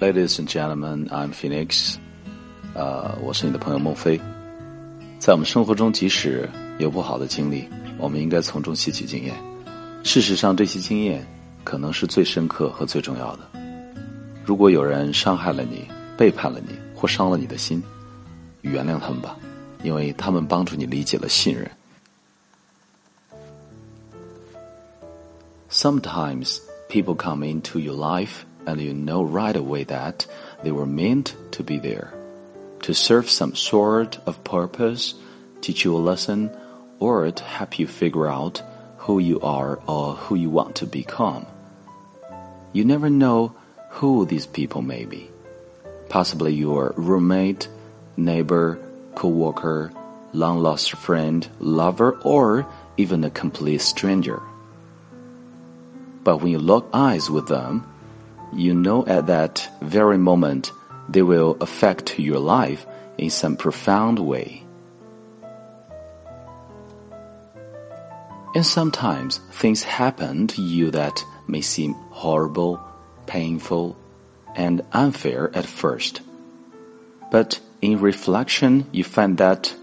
Ladies and gentlemen, I'm Phoenix。呃，我是你的朋友孟非。在我们生活中，即使有不好的经历，我们应该从中吸取经验。事实上，这些经验可能是最深刻和最重要的。如果有人伤害了你、背叛了你或伤了你的心，原谅他们吧，因为他们帮助你理解了信任。Sometimes people come into your life and you know right away that they were meant to be there, to serve some sort of purpose, teach you a lesson, or to help you figure out who you are or who you want to become. You never know who these people may be. Possibly your roommate, neighbor, co-worker, long lost friend, lover, or even a complete stranger. But when you lock eyes with them, you know at that very moment they will affect your life in some profound way. And sometimes things happen to you that may seem horrible, painful, and unfair at first. But in reflection, you find that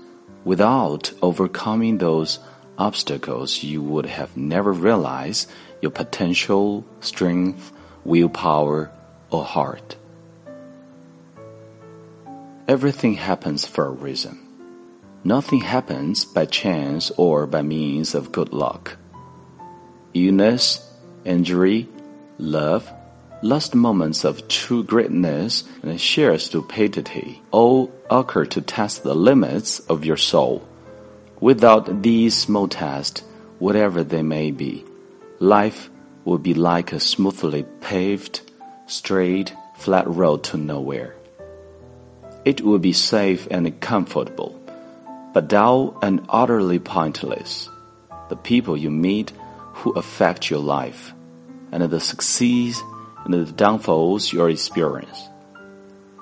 without overcoming those obstacles, you would have never realized your potential, strength, willpower, or heart. Everything happens for a reason. Nothing happens by chance or by means of good luck. Illness, injury, love, lost moments of true greatness, and sheer stupidity all occur to test the limits of your soul. Without these small tests, whatever they may be, life would be like a smoothly paved, straight, flat road to nowhere. It would be safe and comfortable, but dull and utterly pointless. The people you meet who affect your life, and the success and the downfalls you experience,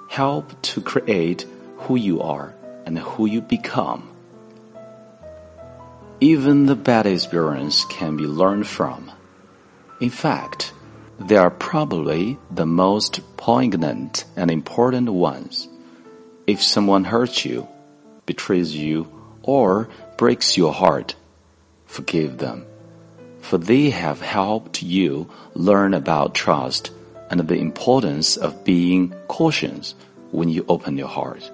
help to create who you are and who you become. Even the bad experience can be learned from. In fact, they are probably the most poignant and important ones. If someone hurts you, betrays you, or breaks your heart, forgive them, for they have helped you learn about trust and the importance of being cautious when you open your heart.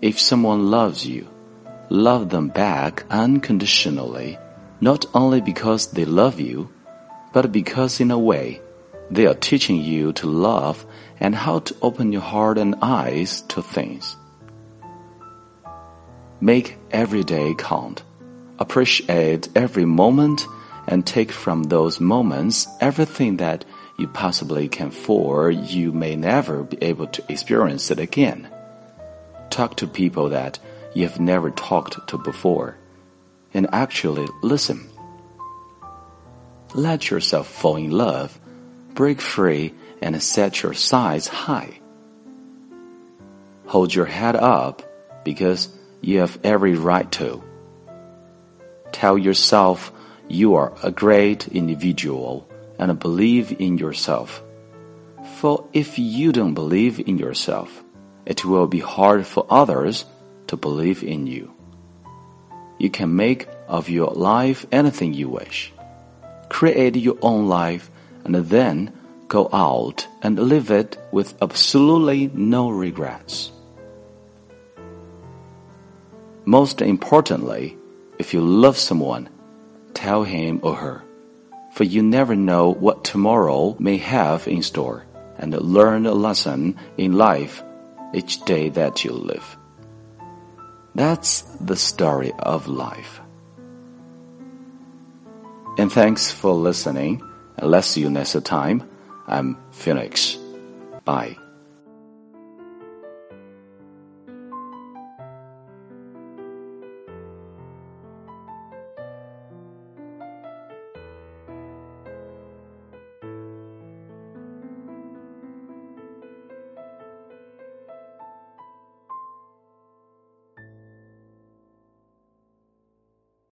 If someone loves you, love them back unconditionally, not only because they love you, but because in a way, they are teaching you to love and how to open your heart and eyes to things. Make every day count. Appreciate every moment and take from those moments everything that you possibly can for you may never be able to experience it again. Talk to people that you have never talked to before and actually listen let yourself fall in love, break free, and set your sights high. Hold your head up because you have every right to. Tell yourself you are a great individual and believe in yourself. For if you don't believe in yourself, it will be hard for others to believe in you. You can make of your life anything you wish create your own life, and then go out and live it with absolutely no regrets. Most importantly, if you love someone, tell him or her, for you never know what tomorrow may have in store, and learn a lesson in life each day that you live. That's the story of life. And thanks for listening. See you next time. I'm Phoenix. Bye.